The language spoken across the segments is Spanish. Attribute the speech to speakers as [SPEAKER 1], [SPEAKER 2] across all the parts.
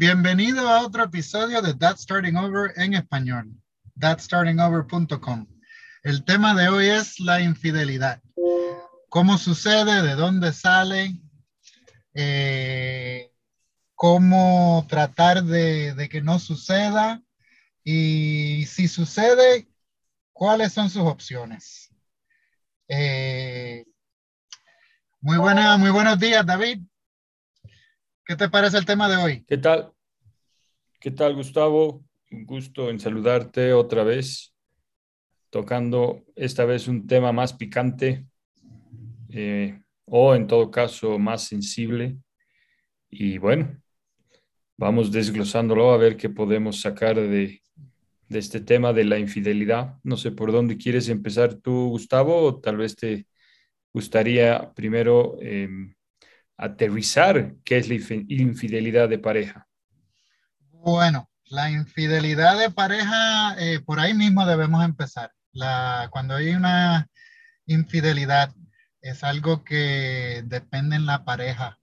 [SPEAKER 1] Bienvenido a otro episodio de That Starting Over en español, thatstartingover.com. El tema de hoy es la infidelidad. ¿Cómo sucede? ¿De dónde sale? Eh, ¿Cómo tratar de, que no suceda? Y si sucede, ¿cuáles son sus opciones? Eh, muy, buena, muy buenos días, David. ¿Qué te parece el tema de hoy?
[SPEAKER 2] ¿Qué tal? ¿Qué tal, Gustavo? Un gusto en saludarte otra vez, tocando esta vez un tema más picante eh, o en todo caso más sensible. Y bueno, vamos desglosándolo a ver qué podemos sacar de, este tema de la infidelidad. No sé por dónde quieres empezar tú, Gustavo, o tal vez te gustaría primero... Em, aterrizar qué es la infidelidad de pareja.
[SPEAKER 1] Bueno, la infidelidad de pareja, eh, por ahí mismo debemos empezar. La, cuando hay una infidelidad, es algo que depende en la pareja.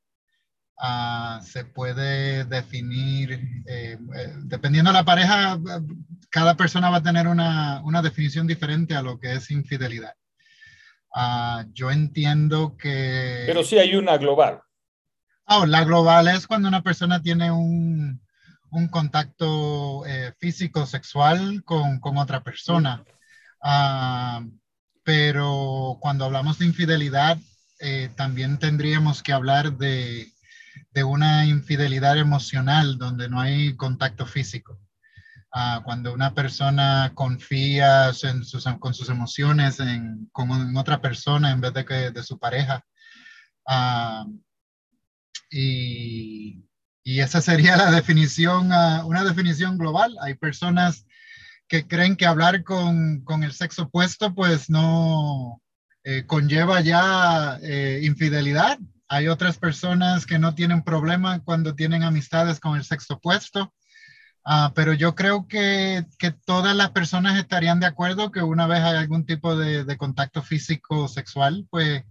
[SPEAKER 1] Ah, se puede definir, eh, eh, dependiendo de la pareja, cada persona va a tener una, una definición diferente a lo que es infidelidad. Ah, yo entiendo que...
[SPEAKER 2] Pero sí hay una global.
[SPEAKER 1] Ah, la global es cuando una persona tiene un, un contacto eh, físico, sexual con, con otra persona. Ah, pero cuando hablamos de infidelidad, eh, también tendríamos que hablar de, de, una infidelidad emocional donde no hay contacto físico. Ah, cuando una persona confía en sus, con sus emociones en, con otra persona en vez de, que, de su pareja. Uh, y, y esa sería la definición, uh, una definición global. Hay personas que creen que hablar con, con el sexo opuesto pues no eh, conlleva ya eh, infidelidad. Hay otras personas que no tienen problema cuando tienen amistades con el sexo opuesto. Uh, pero yo creo que, que, todas las personas estarían de acuerdo que una vez hay algún tipo de, de contacto físico sexual, pues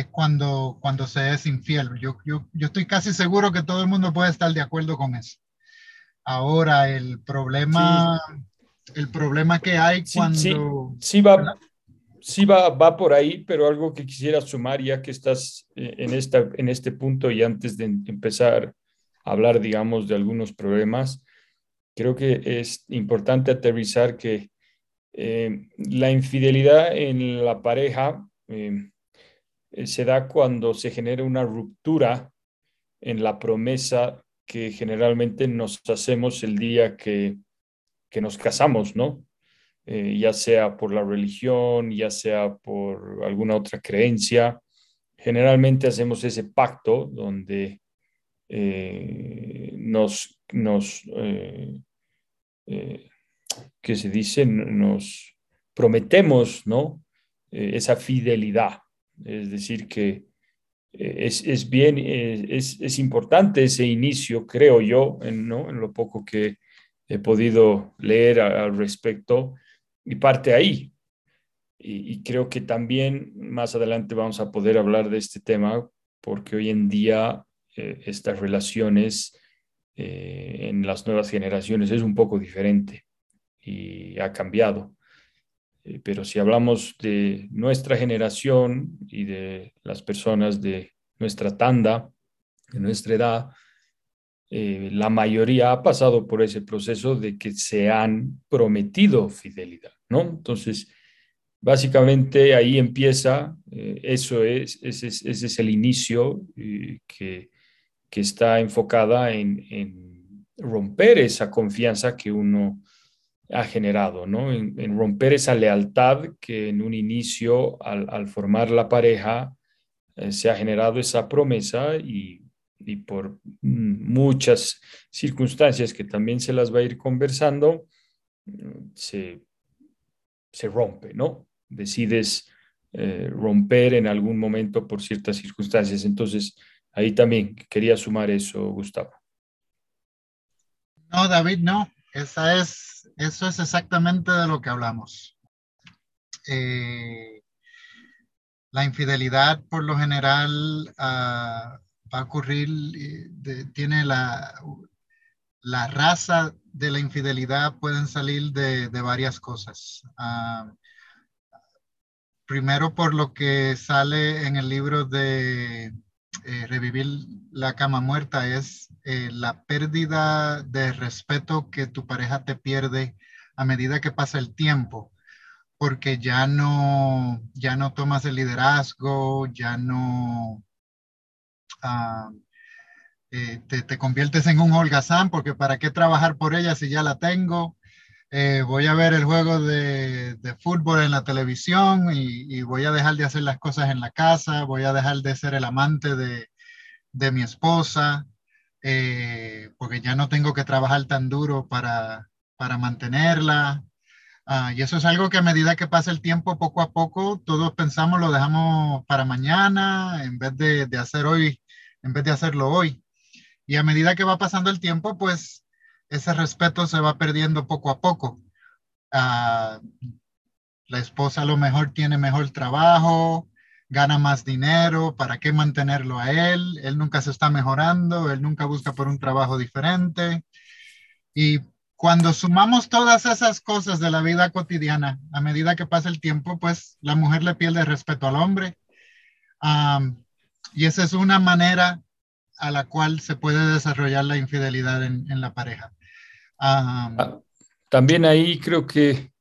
[SPEAKER 1] es cuando, cuando se es infiel. Yo, yo, yo estoy casi seguro que todo el mundo puede estar de acuerdo con eso. Ahora, el problema, el problema que hay cuando...
[SPEAKER 2] Sí, va, sí va, va por ahí, pero algo que quisiera sumar ya que estás eh, en, esta, en este punto y antes de empezar a hablar, digamos, de algunos problemas, creo que es importante aterrizar que eh, la infidelidad en la pareja eh, eh, se da cuando se genera una ruptura en la promesa que generalmente nos hacemos el día que, nos casamos, ¿no? Eh, ya sea por la religión, ya sea por alguna otra creencia. Generalmente hacemos ese pacto donde eh, nos, nos ¿qué se dice? Nos prometemos, ¿no? esa fidelidad. Es decir, que eh, es, bien, eh, es, importante ese inicio, creo yo, en, lo poco que he podido leer al respecto, y parte ahí. Y, creo que también más adelante vamos a poder hablar de este tema, porque hoy en día eh, estas relaciones en las nuevas generaciones es un poco diferente y ha cambiado. Eh, pero si hablamos de nuestra generación y de las personas de nuestra tanda, de nuestra edad, eh, la mayoría ha pasado por ese proceso de que se han prometido fidelidad, ¿no? Entonces, básicamente ahí empieza, eh, eso es, ese, es el inicio que, que, está enfocada en, en romper esa confianza que uno ha generado, ¿no? En, romper esa lealtad que en un inicio, al, formar la pareja, eh, se ha generado esa promesa y, por muchas circunstancias que también se las va a ir conversando, se, rompe, ¿no? Decides eh, romper en algún momento por ciertas circunstancias. Entonces, ahí también quería sumar eso, Gustavo.
[SPEAKER 1] No, David, no. Esa es eso es exactamente de lo que hablamos. Eh, la infidelidad por lo general ah, va a ocurrir, tiene la, la raza de la infidelidad pueden salir de, varias cosas. Ah, primero por lo que sale en el libro de eh, Revivir la cama muerta, es eh, la pérdida de respeto que tu pareja te pierde a medida que pasa el tiempo, porque ya no, ya no tomas el liderazgo, ya no... Ah, eh, te, conviertes en un holgazán porque para qué trabajar por ella si ya la tengo. Voy a ver el juego de, fútbol en la televisión y, voy a dejar de hacer las cosas en la casa, voy a dejar de ser el amante de, mi esposa, eh, porque ya no tengo que trabajar tan duro para, mantenerla. Ah, y eso es algo que a medida que pasa el tiempo, poco a poco, todos pensamos lo dejamos para mañana en vez de, de hacer hoy, en vez de hacerlo hoy. Y a medida que va pasando el tiempo, pues ese respeto se va perdiendo poco a poco. Ah, la esposa a lo mejor tiene mejor trabajo, gana más dinero, ¿para qué mantenerlo a él? Él nunca se está mejorando, él nunca busca por un trabajo diferente. Y cuando sumamos todas esas cosas de la vida cotidiana, a medida que pasa el tiempo, pues la mujer le pierde respeto al hombre. Y esa es una manera a la cual se puede desarrollar la infidelidad en, la pareja.
[SPEAKER 2] Ah, también ahí creo que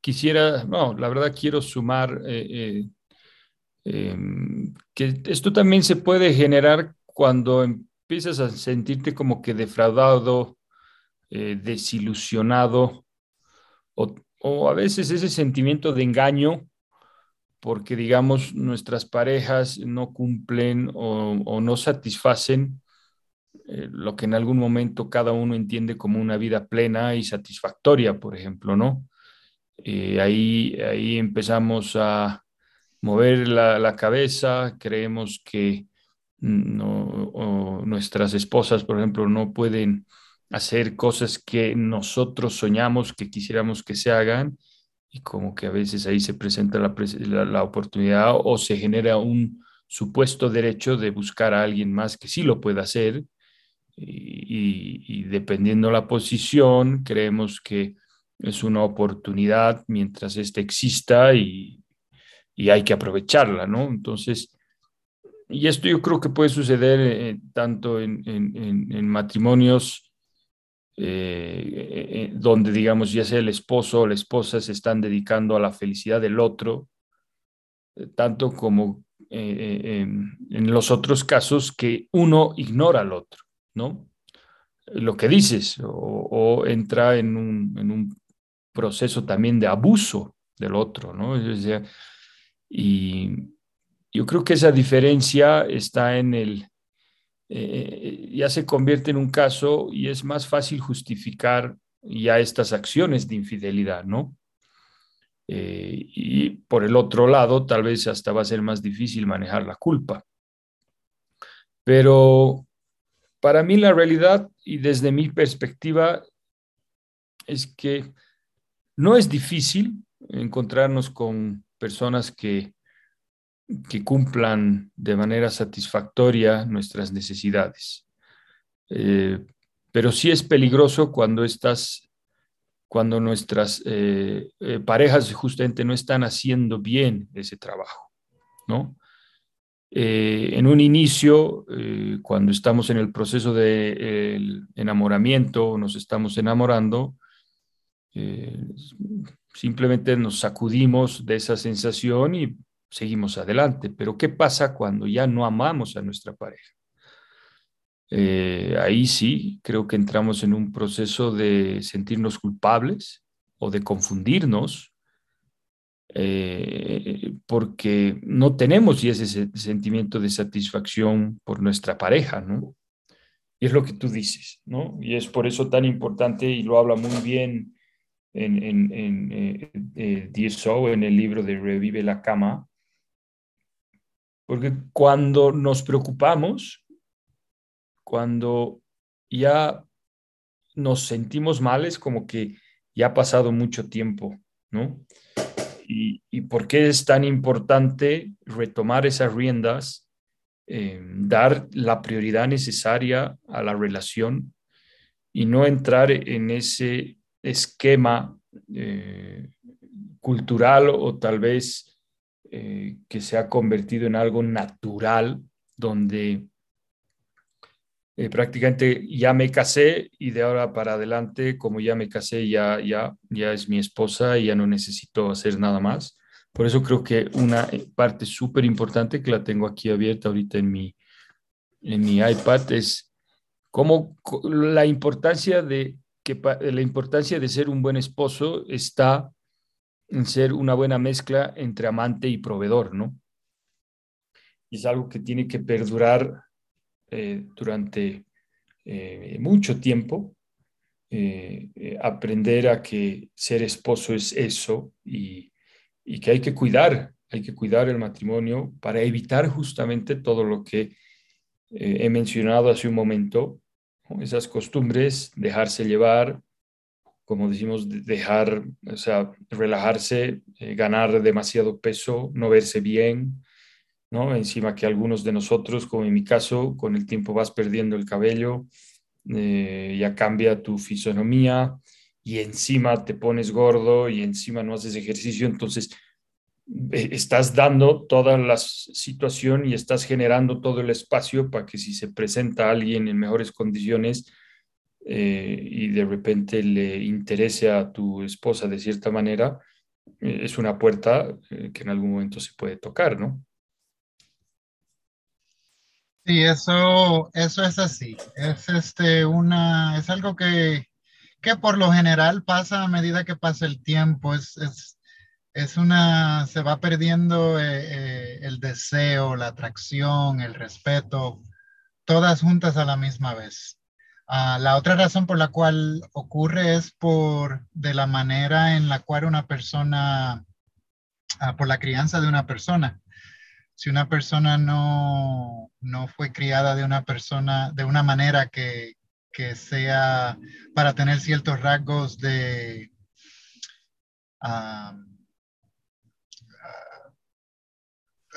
[SPEAKER 2] quisiera, no, la verdad quiero sumar eh, eh, em, que esto también se puede generar cuando empiezas a sentirte como que defraudado, eh, desilusionado, o, a veces ese sentimiento de engaño porque, digamos, nuestras parejas no cumplen o, no satisfacen eh, lo que en algún momento cada uno entiende como una vida plena y satisfactoria, por ejemplo, ¿no? Eh, ahí, ahí empezamos a mover la, cabeza, creemos que nuestras esposas, por ejemplo, no pueden hacer cosas que nosotros soñamos que quisiéramos que se hagan. Y como que a veces ahí se presenta la, la, oportunidad o se genera un supuesto derecho de buscar a alguien más que sí lo pueda hacer. Y, y, dependiendo la posición creemos que es una oportunidad mientras ésta exista y, y, hay que aprovecharla, ¿no? Entonces, y esto yo creo que puede suceder eh, tanto en, en, matrimonios eh, eh, donde, digamos, ya sea el esposo o la esposa se están dedicando a la felicidad del otro, tanto como en los otros casos que uno ignora al otro, ¿no? Lo que dices, o, entra en un, proceso también de abuso del otro, ¿no? y yo creo que esa diferencia está en el, eh, ya se convierte en un caso y es más fácil justificar ya estas acciones de infidelidad, ¿no? Eh, y por el otro lado, tal vez hasta va a ser más difícil manejar la culpa. Pero para mí la realidad y desde mi perspectiva es que no es difícil encontrarnos con personas que que cumplan de manera satisfactoria nuestras necesidades. Eh, pero sí es peligroso cuando estas, cuando nuestras eh, eh, parejas justamente no están haciendo bien ese trabajo, ¿no? en un inicio, cuando estamos en el proceso de enamoramiento, nos estamos enamorando, simplemente nos sacudimos de esa sensación y seguimos adelante. Pero ¿qué pasa cuando ya no amamos a nuestra pareja? Eh, ahí sí, creo que entramos en un proceso de sentirnos culpables o de confundirnos, eh, porque no tenemos ese sentimiento de satisfacción por nuestra pareja, ¿no? Y es lo que tú dices, ¿no? Y es por eso tan importante, y lo habla muy bien en, en, en eh, DSO, en el libro de Revive la Cama, porque cuando nos preocupamos, cuando ya nos sentimos mal, es como que ya ha pasado mucho tiempo, ¿no? Y, por qué es tan importante retomar esas riendas, eh, dar la prioridad necesaria a la relación y no entrar en ese esquema eh, cultural o tal vez eh, que se ha convertido en algo natural, donde eh, prácticamente ya me casé y de ahora para adelante, como ya me casé, ya, ya, ya es mi esposa y ya no necesito hacer nada más. Por eso creo que una parte súper importante que la tengo aquí abierta ahorita en mi, en mi iPad es cómo la importancia de la importancia de ser un buen esposo está en ser una buena mezcla entre amante y proveedor, ¿no? Y es algo que tiene que perdurar eh, durante eh, mucho tiempo, eh, aprender a que ser esposo es eso y, y que hay que cuidar, hay que cuidar el matrimonio para evitar justamente todo lo que he mencionado hace un momento, esas costumbres, dejarse llevar, como decimos, dejar, o sea, relajarse, eh, ganar demasiado peso, no verse bien, ¿no? Encima que algunos de nosotros, como en mi caso, con el tiempo vas perdiendo el cabello, eh, ya cambia tu fisonomía y encima te pones gordo y encima no haces ejercicio, entonces estás dando toda la situación y estás generando todo el espacio para que si se presenta alguien en mejores condiciones, eh, y de repente le interese a tu esposa de cierta manera, eh, es una puerta eh, que en algún momento se puede tocar, ¿no?
[SPEAKER 1] Sí, eso, eso es así. Es, este, una, es algo que, que por lo general pasa a medida que pasa el tiempo. Es, es, es una, se va perdiendo el deseo, la atracción, el respeto, todas juntas a la misma vez. Ah, la otra razón por la cual ocurre es por de la manera en la cual una persona, ah, por la crianza de una persona. Si una persona no, no fue criada de una persona, de una manera que, que sea para tener ciertos rasgos de,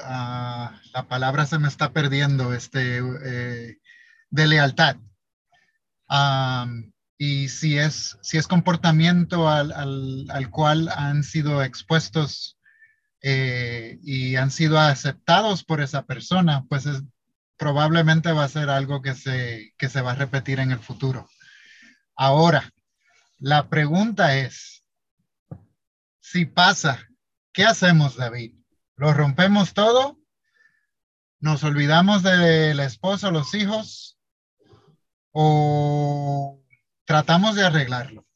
[SPEAKER 1] la palabra se me está perdiendo, este, eh, de lealtad y si es, si es comportamiento al, al, cual han sido expuestos eh, y han sido aceptados por esa persona, pues probablemente va a ser algo que se, que se va a repetir en el futuro. Ahora, la pregunta es, si pasa, ¿qué hacemos, David? ¿Lo rompemos todo? ¿Nos olvidamos de la esposa, los hijos? o tratamos de arreglarlo?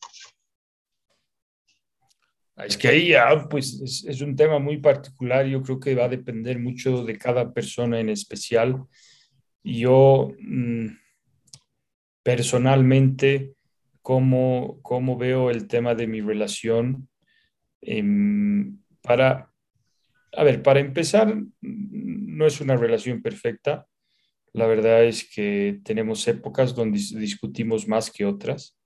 [SPEAKER 2] Es que ahí ya, pues es, un tema muy particular, yo creo que va a depender mucho de cada persona en especial. Yo mm, personalmente, como cómo veo el tema de mi relación? Em, para, a ver, para empezar, no es una relación perfecta, la verdad es que tenemos épocas donde discutimos más que otras.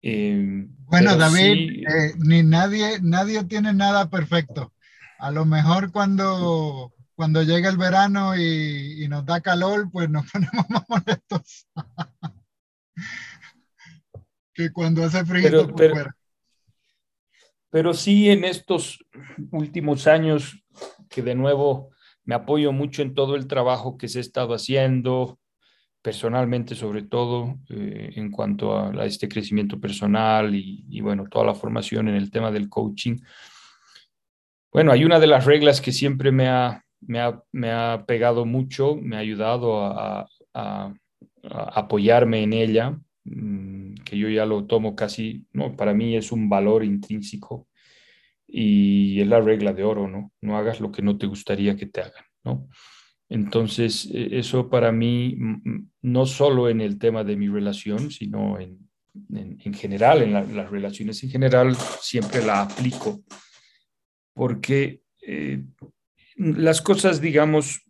[SPEAKER 1] Em, bueno, David, eh, ni nadie, nadie tiene nada perfecto. A lo mejor cuando, cuando llega el verano y, nos da calor, pues nos ponemos más molestos. que cuando hace frío.
[SPEAKER 2] Pero, pero sí en estos últimos años que de nuevo me apoyo mucho en todo el trabajo que se ha estado haciendo, personalmente sobre todo, eh, en cuanto a, este crecimiento personal y, bueno, toda la formación en el tema del coaching. Bueno, hay una de las reglas que siempre me ha, me ha, pegado mucho, me ha ayudado a, apoyarme en ella, mm, que yo ya lo tomo casi, no, para mí es un valor intrínseco y es la regla de oro, ¿no? No hagas lo que no te gustaría que te hagan, ¿no? Entonces, e, eso para mí, no solo en el tema de mi relación, sino en, en, general, en las relaciones en general, siempre la aplico, porque eh, las cosas, digamos,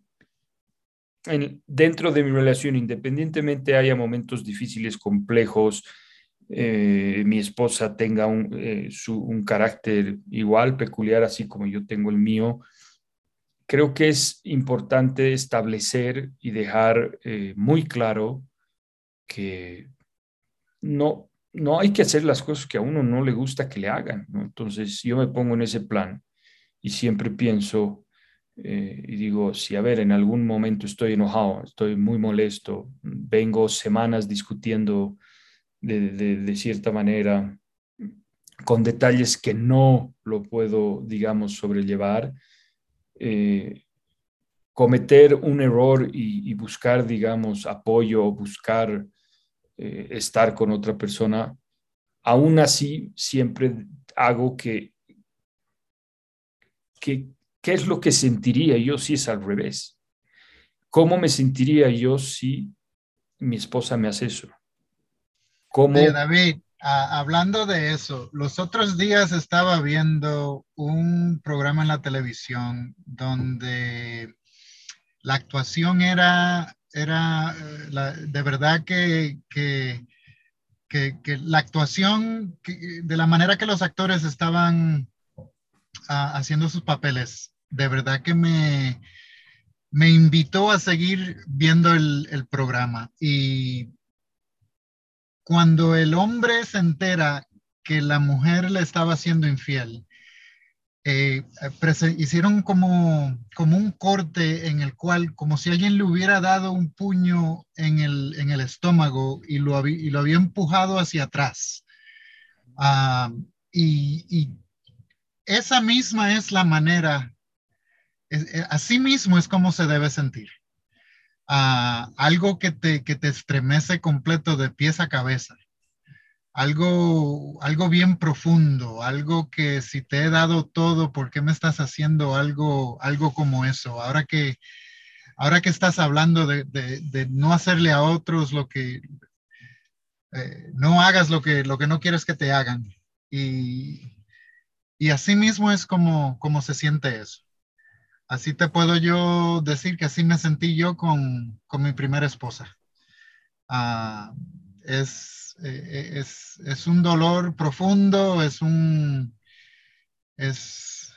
[SPEAKER 2] dentro de mi relación, independientemente haya momentos difíciles, complejos, eh, mi esposa tenga un, eh, un, carácter igual, peculiar, así como yo tengo el mío. Creo que es importante establecer y dejar eh, muy claro que no, no hay que hacer las cosas que a uno no le gusta que le hagan. Entonces yo me pongo en ese plan y siempre pienso y digo, si a ver, en algún momento estoy enojado, estoy muy molesto, vengo semanas discutiendo de, cierta manera con detalles que no lo puedo, digamos, sobrellevar, eh, cometer un error y, buscar, digamos, apoyo o buscar eh, estar con otra persona, aún así siempre hago que, que, ¿qué es lo que sentiría yo si es al revés? ¿Cómo me sentiría yo si mi esposa me hace eso?
[SPEAKER 1] David, hablando de eso, los otros días estaba viendo un programa en la televisión donde la actuación era era eh, de verdad que, que, que, la actuación, de la manera que los actores estaban ah, haciendo sus papeles, de verdad que me, me invitó a seguir viendo el, el programa. Y cuando el hombre se entera que la mujer le estaba siendo infiel, eh, hicieron como, como un corte en el cual, como si alguien le hubiera dado un puño en el, en el estómago y lo, y lo había empujado hacia atrás. Ah, y, esa misma es la manera, eh, así mismo es como se debe sentir. Algo que te, que te estremece completo de pies a cabeza algo, algo bien profundo, algo que si te he dado todo, ¿por qué me estás haciendo algo, algo como eso? Ahora que, ahora que estás hablando de, de, no hacerle a otros lo que, eh, no hagas lo que, lo que no quieres que te hagan. Y, y así mismo es como, como se siente eso. Así te puedo yo decir que así me sentí yo con, con mi primera esposa. Ah, es, eh, es, es, un dolor profundo, es un, es,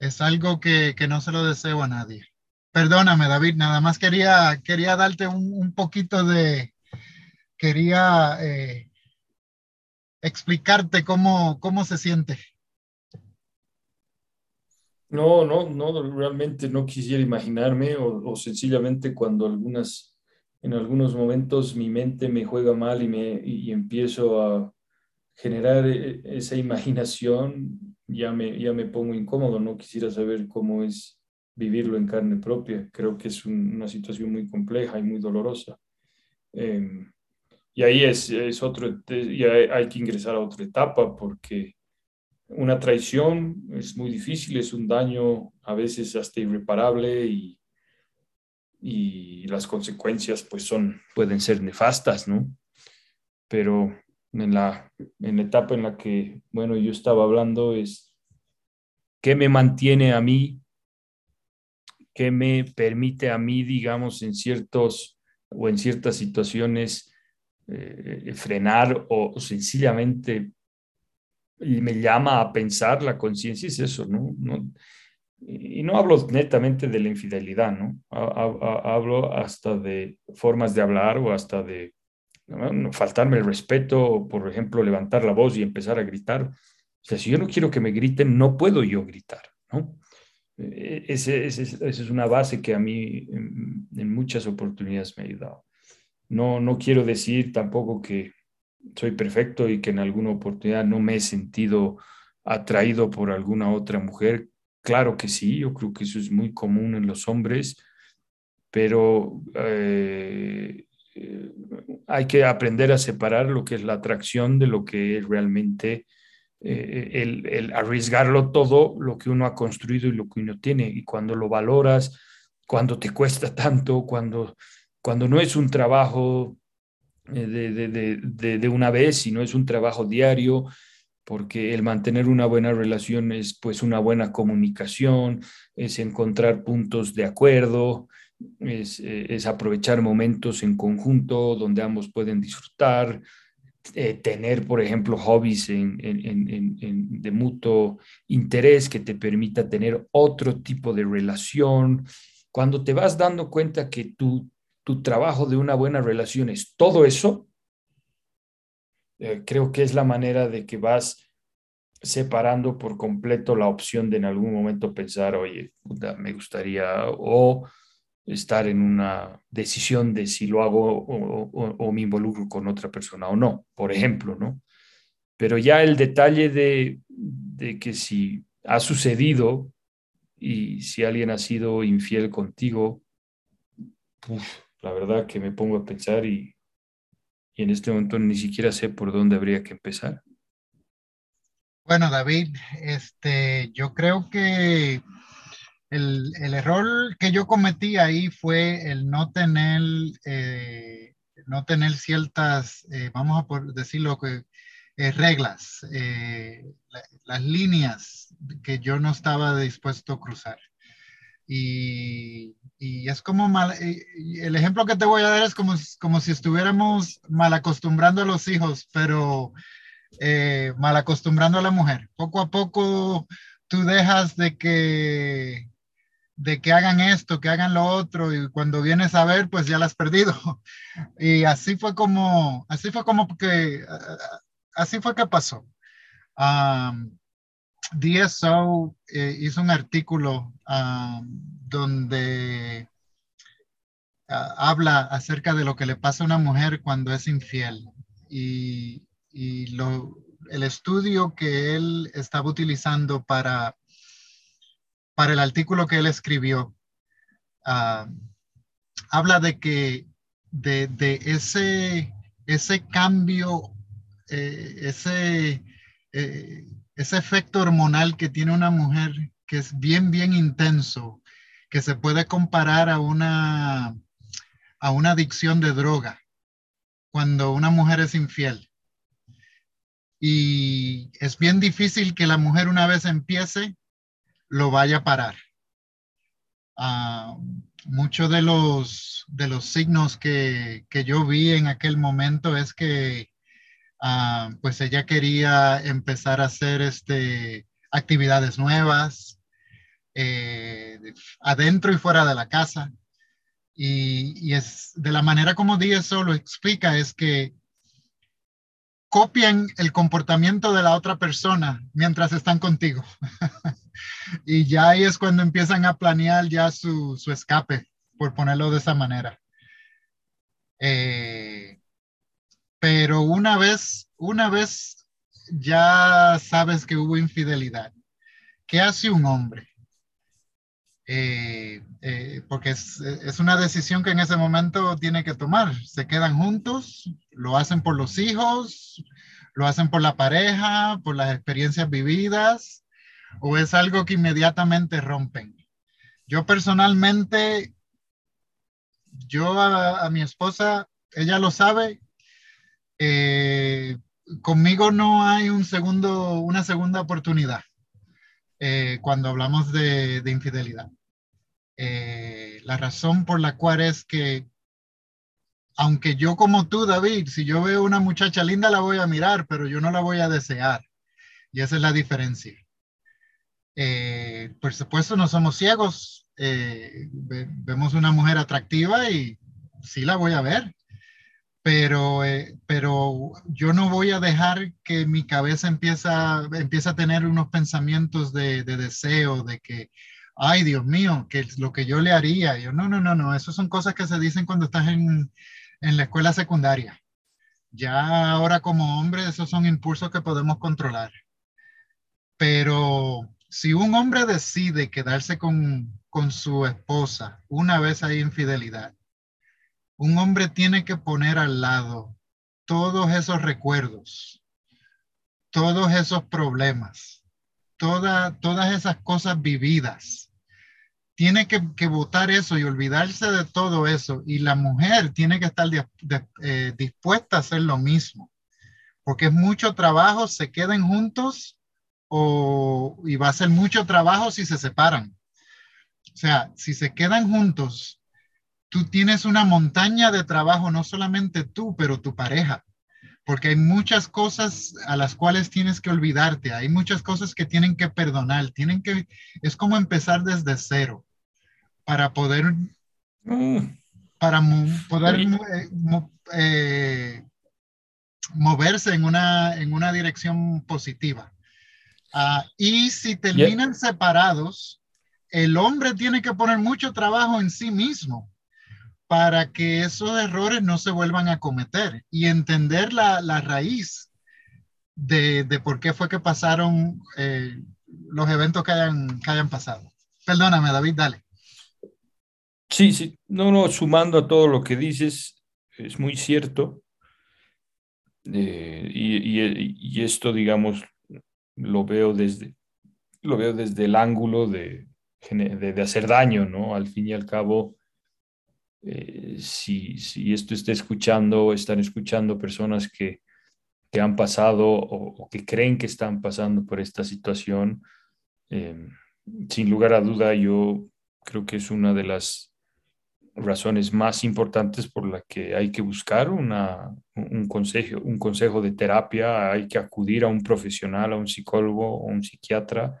[SPEAKER 1] es algo que, que, no se lo deseo a nadie. Perdóname, David, nada más quería, quería darte un, un poquito de, quería eh, explicarte cómo, cómo se siente.
[SPEAKER 2] No, no, no, realmente no quisiera imaginarme o, o sencillamente cuando algunas en algunos momentos mi mente me juega mal y, me, y empiezo a generar eh, esa imaginación, ya me, ya me pongo incómodo, no quisiera saber cómo es vivirlo en carne propia. Creo que es una situación muy compleja y muy dolorosa. Em, y ahí es, es otro, y hay, hay, que ingresar a otra etapa porque una traición es muy difícil, es un daño a veces hasta irreparable y, y las consecuencias pues son, pueden ser nefastas, ¿no? Pero en la, en etapa en la que, bueno, yo estaba hablando es qué me mantiene a mí, qué me permite a mí, digamos, en ciertos o en ciertas situaciones eh, frenar o, sencillamente me llama a pensar la conciencia, es eso, ¿no? no y no hablo netamente de la infidelidad, ¿no? Hablo hasta de formas de hablar o hasta de faltarme el respeto, por ejemplo, levantar la voz y empezar a gritar. O sea, si yo no quiero que me griten, no puedo yo gritar, ¿no? E, esa es una base que a mí en, en, muchas oportunidades me ha ayudado. No, no quiero decir tampoco que soy perfecto y que en alguna oportunidad no me he sentido atraído por alguna otra mujer Claro que sí, yo creo que eso es muy común en los hombres, pero eh, eh, hay que aprender a separar lo que es la atracción de lo que es realmente eh, el, el, arriesgarlo todo, lo que uno ha construido y lo que uno tiene. Y cuando lo valoras, cuando te cuesta tanto, cuando, cuando no es un trabajo de, de, de, de una vez, sino es un trabajo diario, porque el mantener una buena relación es pues una buena comunicación, es encontrar puntos de acuerdo, es, eh, aprovechar momentos en conjunto donde ambos pueden disfrutar, eh, tener, por ejemplo, hobbies de mutuo interés que te permita tener otro tipo de relación. Cuando te vas dando cuenta que tu, tu trabajo de una buena relación es todo eso, eh, creo que es la manera de que vas separando por completo la opción de en algún momento pensar, oye, me gustaría o estar en una decisión de si lo hago o, me involucro con otra persona o no, por ejemplo, ¿no? Pero ya el detalle de, de que si ha sucedido y si alguien ha sido infiel contigo, la verdad que me pongo a pensar y, y en este momento ni siquiera sé por dónde habría que empezar.
[SPEAKER 1] Bueno, David, este, yo creo que el, error que yo cometí ahí fue el no tener, eh, no tener ciertas, eh, vamos a decirlo, que, eh, reglas, las líneas que yo no estaba dispuesto a cruzar. Y, es como mal, el ejemplo que te voy a dar es como, como si estuviéramos mal acostumbrando a los hijos, pero mal acostumbrando a la mujer. Poco a poco tú dejas de que de que hagan esto, que hagan lo otro, y cuando vienes a ver, pues ya la has perdido. Y así fue como, así fue como que, así fue que pasó. DSO eh, hizo un artículo donde habla acerca de lo que le pasa a una mujer cuando es infiel. Y, el estudio que él estaba utilizando para para el artículo que él escribió, ah, habla de que de, ese, ese cambio, eh, ese, eh, ese efecto hormonal que tiene una mujer que es bien, bien intenso, que se puede comparar a una, a una adicción de droga cuando una mujer es infiel. Y es bien difícil que la mujer una vez empiece, lo vaya a parar. Uh, muchos de los, de los signos que, yo vi en aquel momento es que ah, pues ella quería empezar a hacer este, actividades nuevas eh, adentro y fuera de la casa. Y, es de la manera como DSO lo explica, es que copian el comportamiento de la otra persona mientras están contigo. y ya ahí es cuando empiezan a planear ya su, escape, por ponerlo de esa manera. Eh, pero una vez, una vez ya sabes que hubo infidelidad, ¿qué hace un hombre? Eh, eh, porque es, es, una decisión que en ese momento tiene que tomar. Se quedan juntos, lo hacen por los hijos, lo hacen por la pareja, por las experiencias vividas, o es algo que inmediatamente rompen. Yo personalmente, yo a, mi esposa, ella lo sabe, eh, conmigo no hay un segundo, una segunda oportunidad eh, cuando hablamos de, infidelidad. Eh, la razón por la cual es que, aunque yo como tú, David, si yo veo una muchacha linda, la voy a mirar, pero yo no la voy a desear. Y esa es la diferencia. Eh, por supuesto, no somos ciegos. Eh, vemos una mujer atractiva y sí la voy a ver, pero, pero yo no voy a dejar que mi cabeza empieza, empieza a tener unos pensamientos de, deseo, de que, ay Dios mío, que es lo que yo le haría. Yo, no, no, no, no, eso son cosas que se dicen cuando estás en, en la escuela secundaria. Ya ahora como hombre, esos son impulsos que podemos controlar. Pero si un hombre decide quedarse con, su esposa una vez hay infidelidad, un hombre tiene que poner al lado todos esos recuerdos, todos esos problemas, todas esas cosas vividas. Tiene que, que votar eso y olvidarse de todo eso. Y la mujer tiene que estar eh, dispuesta a hacer lo mismo, porque es mucho trabajo, se queden juntos o, y va a ser mucho trabajo si se separan. O sea, si se quedan juntos, tú tienes una montaña de trabajo, no solamente tú, pero tu pareja, porque hay muchas cosas a las cuales tienes que olvidarte, hay muchas cosas que tienen que perdonar, tienen que, es como empezar desde cero para poder, mm. para poder eh, eh, moverse en una, en una dirección positiva. Ah, y si terminan separados, el hombre tiene que poner mucho trabajo en sí mismo para que esos errores no se vuelvan a cometer y entender la, la raíz de, de, por qué fue que pasaron eh, los eventos que hayan, que hayan pasado. Perdóname, David, dale.
[SPEAKER 2] Sí, sí, no, no, sumando a todo lo que dices, es muy cierto. Eh, y, y, y, esto, digamos, lo veo desde, lo veo desde el ángulo de, de, de hacer daño, ¿no? Al fin y al cabo, eh, si, esto está escuchando, están escuchando personas que, que han pasado o, que creen que están pasando por esta situación, eh, sin lugar a duda, yo creo que es una de las razones más importantes por las que hay que buscar una, un, consejo, un consejo de terapia, hay que acudir a un profesional, a un psicólogo o un psiquiatra,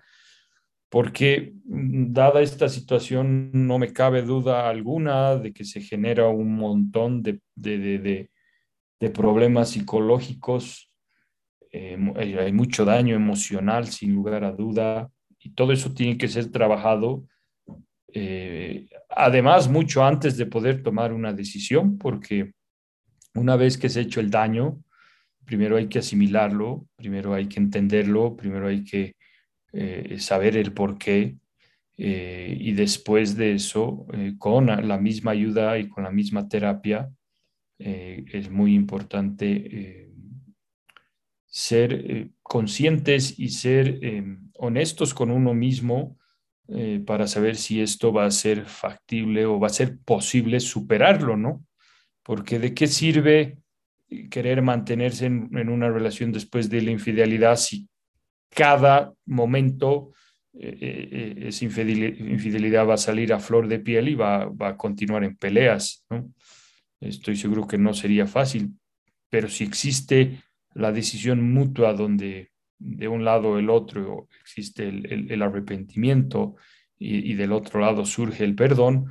[SPEAKER 2] porque mm, dada esta situación no me cabe duda alguna de que se genera un montón de, de, de, de problemas psicológicos, eh, hay mucho daño emocional sin lugar a duda, y todo eso tiene que ser trabajado eh, además, mucho antes de poder tomar una decisión, porque una vez que se ha hecho el daño, primero hay que asimilarlo, primero hay que entenderlo, primero hay que eh, saber el por qué. Eh, y después de eso, eh, con la misma ayuda y con la misma terapia, es muy importante ser conscientes y ser honestos con uno mismo para saber si esto va a ser factible o va a ser posible superarlo, ¿no? Porque de qué sirve querer mantenerse en, en una relación después de la infidelidad si cada momento eh, eh, esa infidelidad va a salir a flor de piel y va, va a continuar en peleas. Estoy seguro que no sería fácil, pero si existe la decisión mutua donde de un lado el otro existe el, arrepentimiento y, y, del otro lado surge el perdón,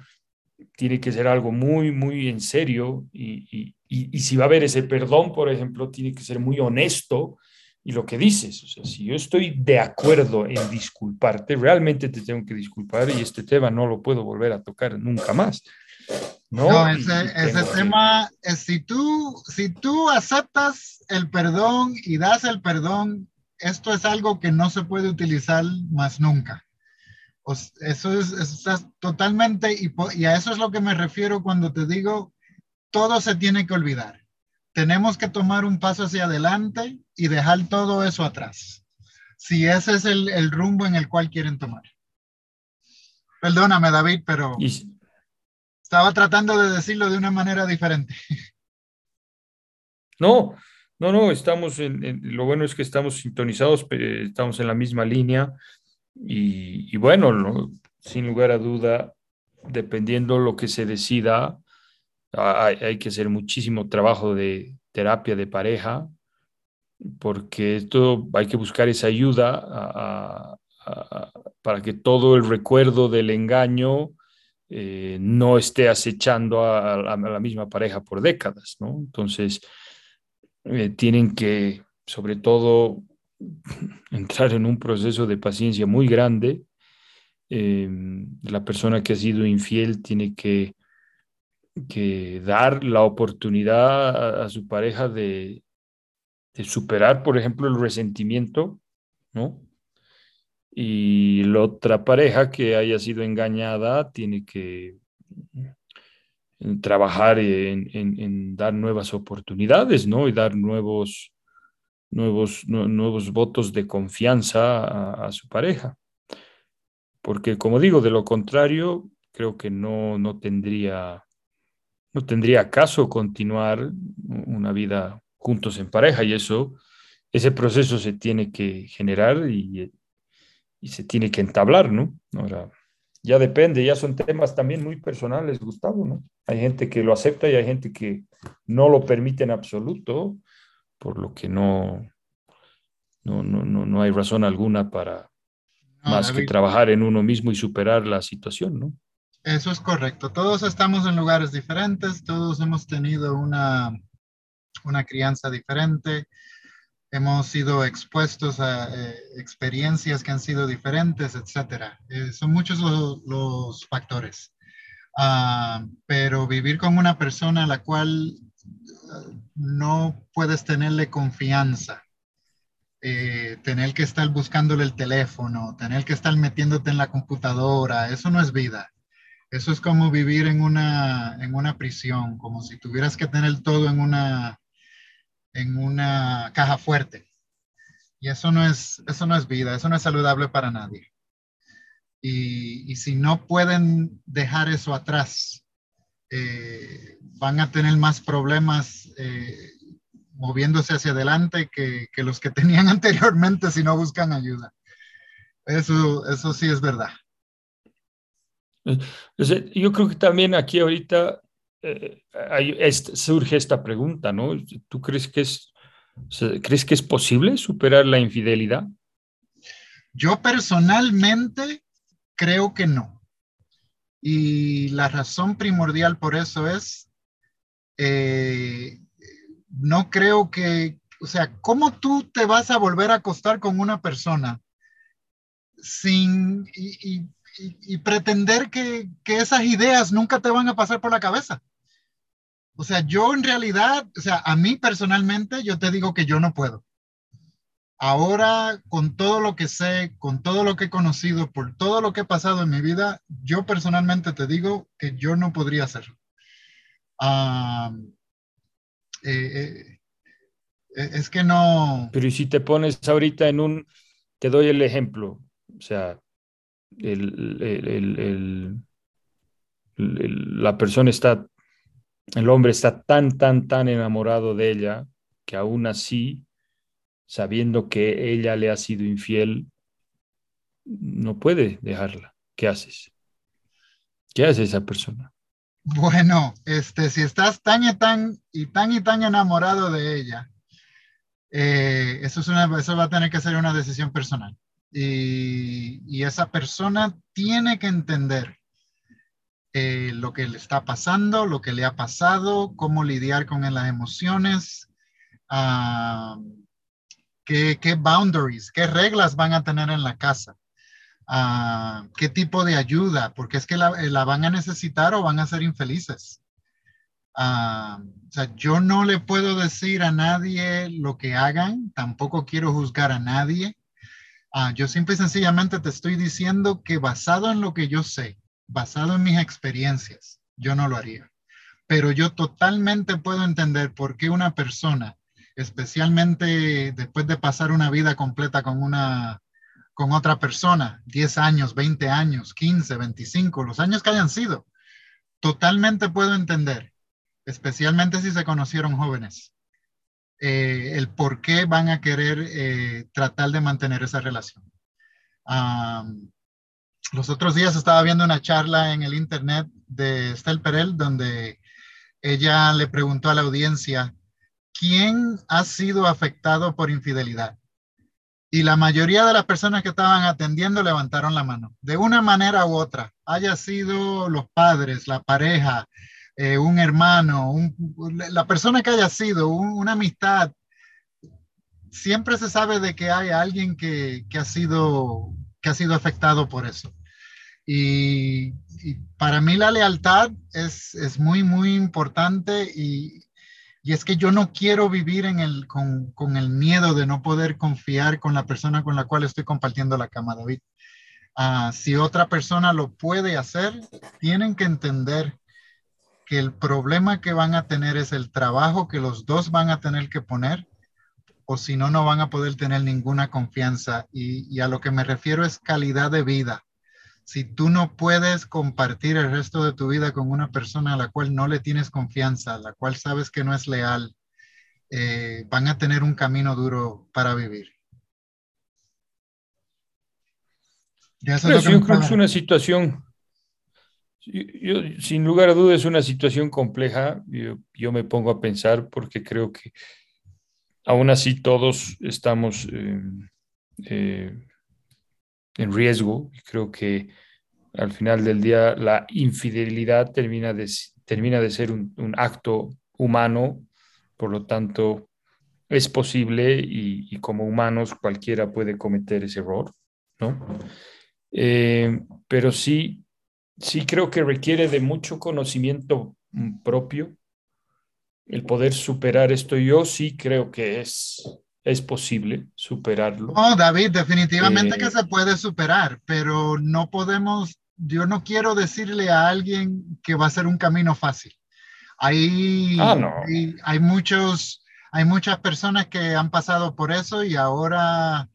[SPEAKER 2] tiene que ser algo muy, muy en serio y, y, si va a haber ese perdón, por ejemplo, tiene que ser muy honesto y lo que dices, o sea, si yo estoy de acuerdo en disculparte, realmente te tengo que disculpar y este tema no lo puedo volver a tocar nunca más.
[SPEAKER 1] No, no ese, ese tema, es, si, tú, si tú aceptas el perdón y das el perdón, esto es algo que no se puede utilizar más nunca. Eso es, eso es totalmente, y, y, a eso es lo que me refiero cuando te digo, todo se tiene que olvidar. Tenemos que tomar un paso hacia adelante y dejar todo eso atrás. Si ese es el, el rumbo en el cual quieren tomar. Perdóname, David, pero estaba tratando de decirlo de una manera diferente.
[SPEAKER 2] No, no, no, estamos en, en, lo bueno es que estamos sintonizados, estamos en la misma línea y, y bueno, no, sin lugar a duda, dependiendo lo que se decida, hay, que hacer muchísimo trabajo de terapia de pareja, porque esto hay que buscar esa ayuda para que todo el recuerdo del engaño eh, no esté acechando a, la misma pareja por décadas. Entonces, eh, tienen que, sobre todo, entrar en un proceso de paciencia muy grande. Eh, la persona que ha sido infiel tiene que, que dar la oportunidad a, su pareja de, superar, por ejemplo, el resentimiento, ¿no? Y la otra pareja que haya sido engañada tiene que trabajar en, en, dar nuevas oportunidades, ¿no? Y dar nuevos, nuevos, nuevos votos de confianza a, a, su pareja. Porque, como digo, de lo contrario, creo que no, no, tendría, no tendría caso continuar una vida juntos en pareja y eso, ese proceso se tiene que generar y, y se tiene que entablar, ¿no? Ahora, ya depende, ya son temas también muy personales, Gustavo, ¿no? Hay gente que lo acepta y hay gente que no lo permite en absoluto, por lo que no, no, no, no, no hay razón alguna para no, más David, que trabajar en uno mismo y superar la situación, ¿no?
[SPEAKER 1] Eso es correcto. Todos estamos en lugares diferentes, todos hemos tenido una, una crianza diferente, hemos sido expuestos a eh, experiencias que han sido diferentes, etcétera. Eh, son muchos los, factores. Ah, pero vivir con una persona a la cual eh, no puedes tenerle confianza, tener que estar buscándole el teléfono, tener que estar metiéndote en la computadora, eso no es vida. Eso es como vivir en una, en una prisión, como si tuvieras que tener todo en una, en una caja fuerte. Y eso no es, eso no es vida, eso no es saludable para nadie. Y, si no pueden dejar eso atrás, eh, van a tener más problemas eh, moviéndose hacia adelante que, que, los que tenían anteriormente si no buscan ayuda. Eso, eso sí es verdad.
[SPEAKER 2] Yo creo que también aquí ahorita eh, surge esta pregunta, ¿no? ¿Tú crees que es, crees que es posible superar la infidelidad?
[SPEAKER 1] Yo personalmente creo que no. Y la razón primordial por eso es, eh, no creo que, o sea, ¿cómo tú te vas a volver a acostar con una persona sin y, pretender que, que, esas ideas nunca te van a pasar por la cabeza? O sea, yo en realidad, o sea, a mí personalmente, yo te digo que yo no puedo. Ahora, con todo lo que sé, con todo lo que he conocido, por todo lo que he pasado en mi vida, yo personalmente te digo que yo no podría hacerlo. Eh, eh, eh, es que no.
[SPEAKER 2] Pero y si te pones ahorita en un, te doy el ejemplo, o sea, la persona está el hombre está tan, tan, tan enamorado de ella que aún así, sabiendo que ella le ha sido infiel, no puede dejarla. ¿Qué haces? ¿Qué hace esa persona?
[SPEAKER 1] Bueno, este, si estás tan y tan y tan y tan enamorado de ella, eh, eso, es una, eso va a tener que ser una decisión personal. Y, esa persona tiene que entender eh, lo que le está pasando, lo que le ha pasado, cómo lidiar con las emociones, ah, qué, boundaries, qué reglas van a tener en la casa, ah, qué tipo de ayuda, porque es que la, van a necesitar o van a ser infelices. Ah, o sea, yo no le puedo decir a nadie lo que hagan, tampoco quiero juzgar a nadie. Yo simple y sencillamente te estoy diciendo que basado en lo que yo sé, basado en mis experiencias, yo no lo haría. Pero yo totalmente puedo entender por qué una persona, especialmente después de pasar una vida completa con una con otra persona, 10 años, 20 años, 15, 25, los años que hayan sido, totalmente puedo entender, especialmente si se conocieron jóvenes, eh, el por qué van a querer eh, tratar de mantener esa relación. Los otros días estaba viendo una charla en el internet de Estel Perel donde ella le preguntó a la audiencia, ¿quién ha sido afectado por infidelidad? Y la mayoría de las personas que estaban atendiendo levantaron la mano, de una manera u otra, haya sido los padres, la pareja, eh, un hermano, la persona que haya sido, una amistad. Siempre se sabe de que hay alguien que, ha sido, que ha sido afectado por eso. Y, para mí la lealtad es, es muy, muy importante y, y, es que yo no quiero vivir en el, con, con, el miedo de no poder confiar con la persona con la cual estoy compartiendo la cama, David. Uh, si otra persona lo puede hacer, tienen que entender que el problema que van a tener es el trabajo que los dos van a tener que poner o si no, no van a poder tener ninguna confianza. Y, y, a lo que me refiero es calidad de vida si tú no puedes compartir el resto de tu vida con una persona a la cual no le tienes confianza, a la cual sabes que no es leal, eh, van a tener un camino duro para vivir.
[SPEAKER 2] yo creo que es una situación, sin lugar a dudas, es una situación compleja. Yo, me pongo a pensar porque creo que aún así todos estamos eh, eh, en riesgo. Creo que al final del día la infidelidad termina de, termina de ser un, acto humano Por lo tanto, es posible y, como humanos cualquiera puede cometer ese error, ¿no? Eh, pero sí, sí creo que requiere de mucho conocimiento mm, propio el poder superar esto. Yo sí creo que es, es posible superarlo.
[SPEAKER 1] No, David, definitivamente que eh, se puede superar, pero no podemos, yo no quiero decirle a alguien que va a ser un camino fácil. Hay, ah, hay, muchos, hay muchas personas que han pasado por eso y ahora,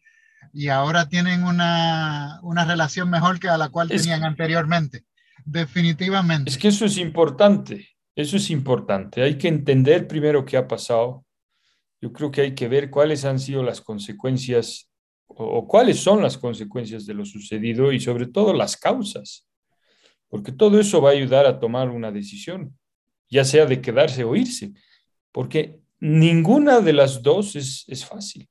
[SPEAKER 1] y ahora tienen una, una relación mejor que a la cual tenían anteriormente. Definitivamente.
[SPEAKER 2] Es que eso es importante. Eso es importante. Hay que entender primero qué ha pasado. Yo creo que hay que ver cuáles han sido las consecuencias o, cuáles son las consecuencias de lo sucedido y sobre todo las causas, porque todo eso va a ayudar a tomar una decisión, ya sea de quedarse o irse, porque ninguna de las dos es, es fácil.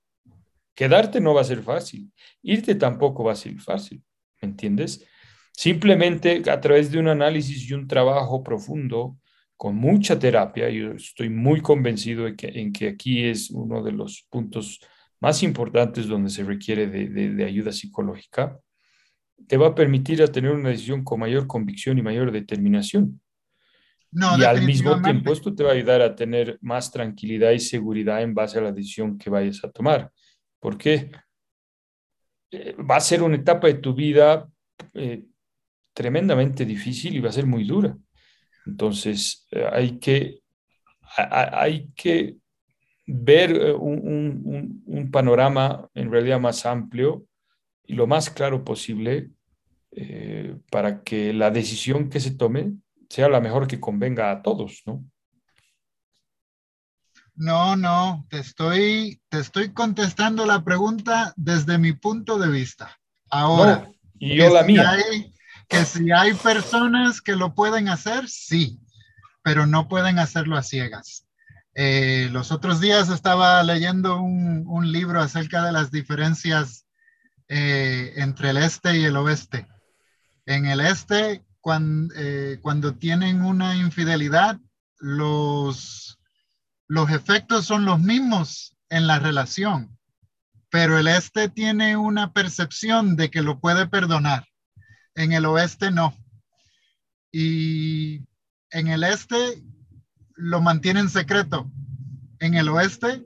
[SPEAKER 2] Quedarte no va a ser fácil, irte tampoco va a ser fácil, ¿me entiendes? Simplemente a través de un análisis y un trabajo profundo, con mucha terapia, yo estoy muy convencido de que, en que aquí es uno de los puntos más importantes donde se requiere de, de, ayuda psicológica, te va a permitir a tener una decisión con mayor convicción y mayor determinación. y al mismo tiempo esto te va a ayudar a tener más tranquilidad y seguridad en base a la decisión que vayas a tomar. Porque eh, va a ser una etapa de tu vida eh, tremendamente difícil y va a ser muy dura. Entonces, eh, hay, que, hay que ver un, panorama en realidad más amplio y lo más claro posible para que la decisión que se tome sea la mejor que convenga a todos, ¿no?
[SPEAKER 1] No, no, te estoy, te estoy contestando la pregunta desde mi punto de vista. Ahora,
[SPEAKER 2] y yo la mía
[SPEAKER 1] que si hay personas que lo pueden hacer, sí, pero no pueden hacerlo a ciegas. Eh, los otros días estaba leyendo un, libro acerca de las diferencias eh, entre el este y el oeste. En el este, eh, cuando, tienen una infidelidad, los, los efectos son los mismos en la relación, pero el este tiene una percepción de que lo puede perdonar en el oeste no. Y en el este lo mantienen secreto. En el oeste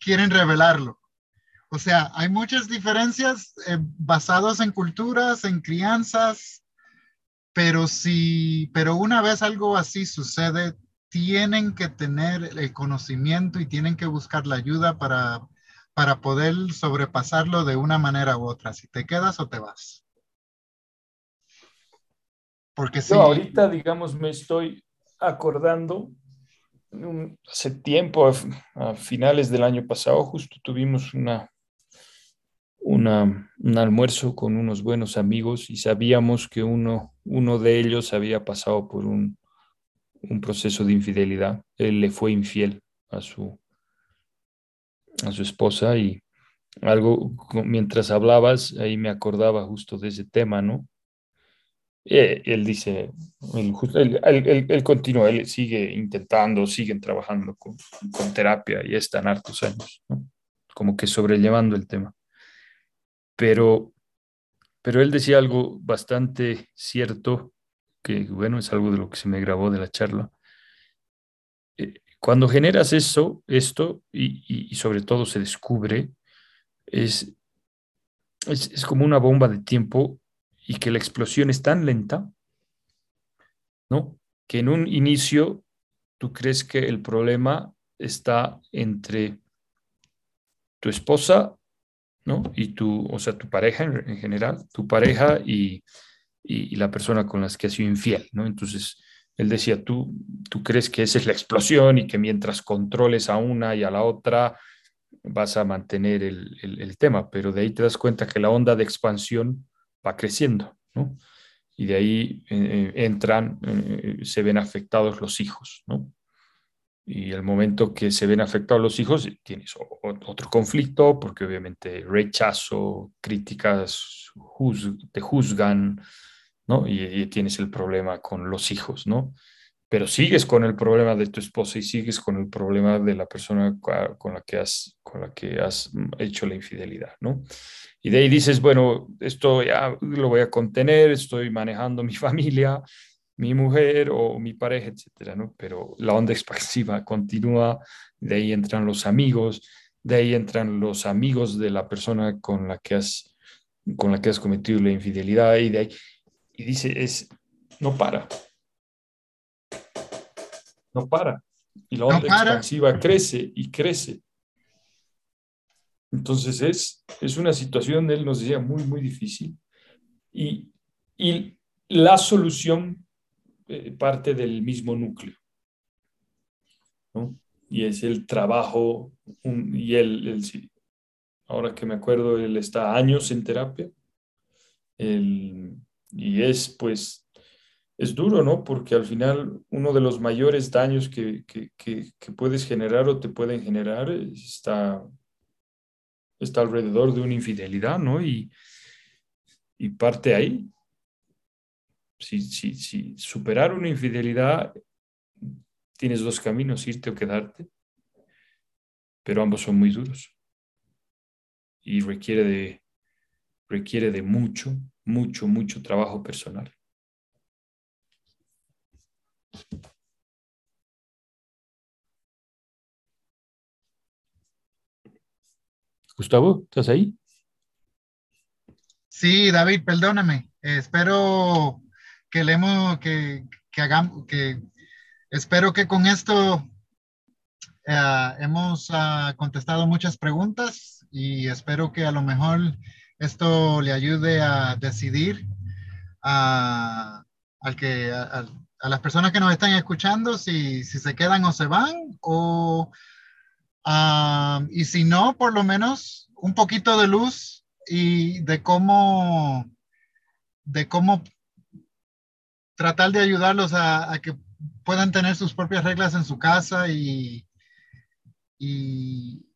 [SPEAKER 1] quieren revelarlo. O sea, hay muchas diferencias eh, basadas en culturas, en crianzas, pero si, pero una vez algo así sucede, tienen que tener el conocimiento y tienen que buscar la ayuda para, para poder sobrepasarlo de una manera u otra. Si te quedas o te vas.
[SPEAKER 2] Porque sí. ahorita, digamos, me estoy acordando, hace tiempo, a, finales del año pasado, justo tuvimos una, una, un almuerzo con unos buenos amigos y sabíamos que uno, uno de ellos había pasado por un, un proceso de infidelidad. Él le fue infiel a su, a su esposa y algo, mientras hablabas, ahí me acordaba justo de ese tema, ¿no? Eh, él dice, él, continúa, él sigue intentando, siguen trabajando con, terapia y están hartos años, como que sobrellevando el tema. Pero, pero él decía algo bastante cierto, que bueno, es algo de lo que se me grabó de la charla. Eh, cuando generas eso, esto, y, sobre todo se descubre, es, es, es como una bomba de tiempo y que la explosión es tan lenta, ¿no? Que en un inicio tú crees que el problema está entre tu esposa, ¿no? Y tu, o sea, tu pareja en, general, tu pareja y, la persona con la que has sido infiel, ¿no? Entonces, él decía, tú, tú crees que esa es la explosión y que mientras controles a una y a la otra vas a mantener el, el tema, pero de ahí te das cuenta que la onda de expansión va creciendo, ¿no? Y de ahí eh, eh, entran, eh, se ven afectados los hijos, ¿no? Y el momento que se ven afectados los hijos, tienes otro conflicto, porque obviamente rechazo, críticas, te juzgan, ¿no? Y, tienes el problema con los hijos, ¿no? pero sigues con el problema de tu esposa y sigues con el problema de la persona con la que has, con la que has hecho la infidelidad, ¿no? Y de ahí dices, bueno, esto ya lo voy a contener, estoy manejando mi familia, mi mujer o mi pareja, etcétera, ¿no? Pero la onda expansiva continúa, de ahí entran los amigos, de ahí entran los amigos de la persona con la que has, con la que has cometido la infidelidad y de ahí, y dice, es, no para, no para. Y la onda expansiva crece y crece. Entonces es, es una situación, él nos decía, muy, muy difícil. Y, y la solución eh, parte del mismo núcleo. ¿no? Y es el trabajo, y él, ahora que me acuerdo, él está años en terapia. Y es pues es duro, ¿no? Porque al final uno de los mayores daños que, puedes generar o te pueden generar está, está alrededor de una infidelidad, ¿no? Y, y parte ahí. Si, si, si superar una infidelidad, tienes dos caminos, irte o quedarte, pero ambos son muy duros y requiere de, requiere de mucho, mucho, mucho trabajo personal. Gustavo, ¿estás ahí?
[SPEAKER 1] Sí, David, perdóname. espero que leemos, que, que hagamos, que espero que con esto eh, hemos ah, contestado muchas preguntas y espero que a lo mejor esto le ayude a decidir a, al que, a las personas que nos están escuchando si, se quedan o se van, o, ah, y si no, por lo menos un poquito de luz y de cómo, de cómo tratar de ayudarlos a, a que puedan tener sus propias reglas en su casa y, y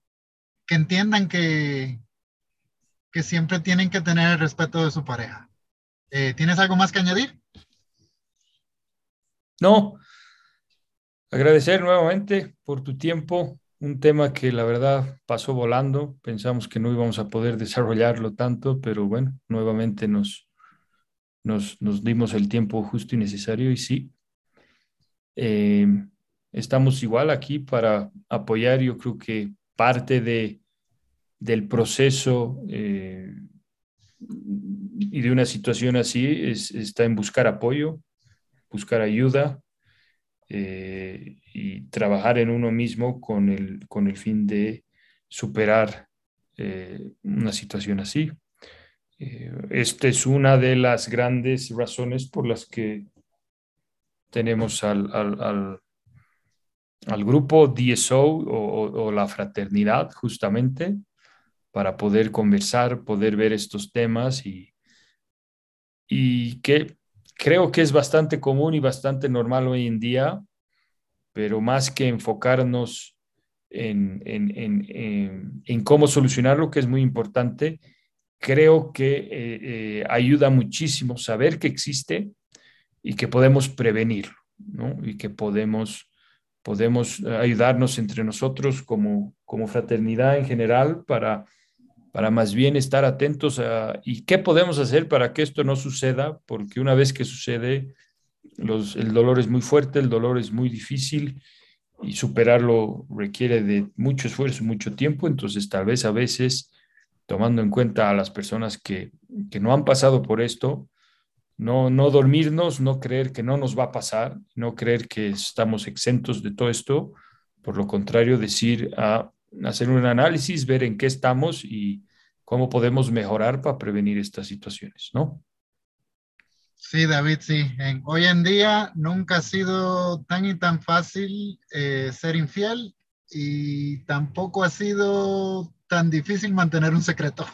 [SPEAKER 1] que entiendan que, que siempre tienen que tener el respeto de su pareja. Eh, ¿Tienes algo más que añadir?
[SPEAKER 2] No, agradecer nuevamente por tu tiempo, un tema que la verdad pasó volando, pensamos que no íbamos a poder desarrollarlo tanto, pero bueno, nuevamente nos, nos, dimos el tiempo justo y necesario y sí, eh, estamos igual aquí para apoyar, yo creo que parte de, del proceso eh, y de una situación así es, está en buscar apoyo, buscar ayuda eh, y trabajar en uno mismo con el, con el fin de superar eh, una situación así. Esta es una de las grandes razones por las que tenemos al, al, al, grupo DSO o, la fraternidad justamente para poder conversar, poder ver estos temas y, y que creo que es bastante común y bastante normal hoy en día, pero más que enfocarnos en, en, cómo solucionarlo, que es muy importante, creo que eh, eh, ayuda muchísimo saber que existe y que podemos prevenirlo, ¿no? Y que podemos, podemos ayudarnos entre nosotros como, como fraternidad en general para para más bien estar atentos a y qué podemos hacer para que esto no suceda, porque una vez que sucede, los, el dolor es muy fuerte, el dolor es muy difícil y superarlo requiere de mucho esfuerzo, mucho tiempo, entonces tal vez a veces, tomando en cuenta a las personas que, que no han pasado por esto, no, no dormirnos, no creer que no nos va a pasar, no creer que estamos exentos de todo esto, por lo contrario, decir ah, hacer un análisis, ver en qué estamos y cómo podemos mejorar para prevenir estas situaciones, ¿no?
[SPEAKER 1] Sí, David, sí. hoy en día nunca ha sido tan y tan fácil eh, ser infiel y tampoco ha sido tan difícil mantener un secreto.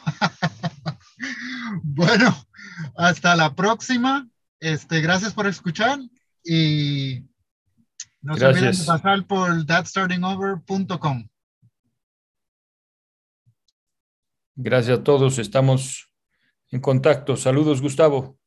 [SPEAKER 1] bueno, hasta la próxima. Este, gracias por escuchar y no se olviden de pasar por thatstartingover.com.
[SPEAKER 2] Gracias a todos, estamos en contacto. Saludos, Gustavo.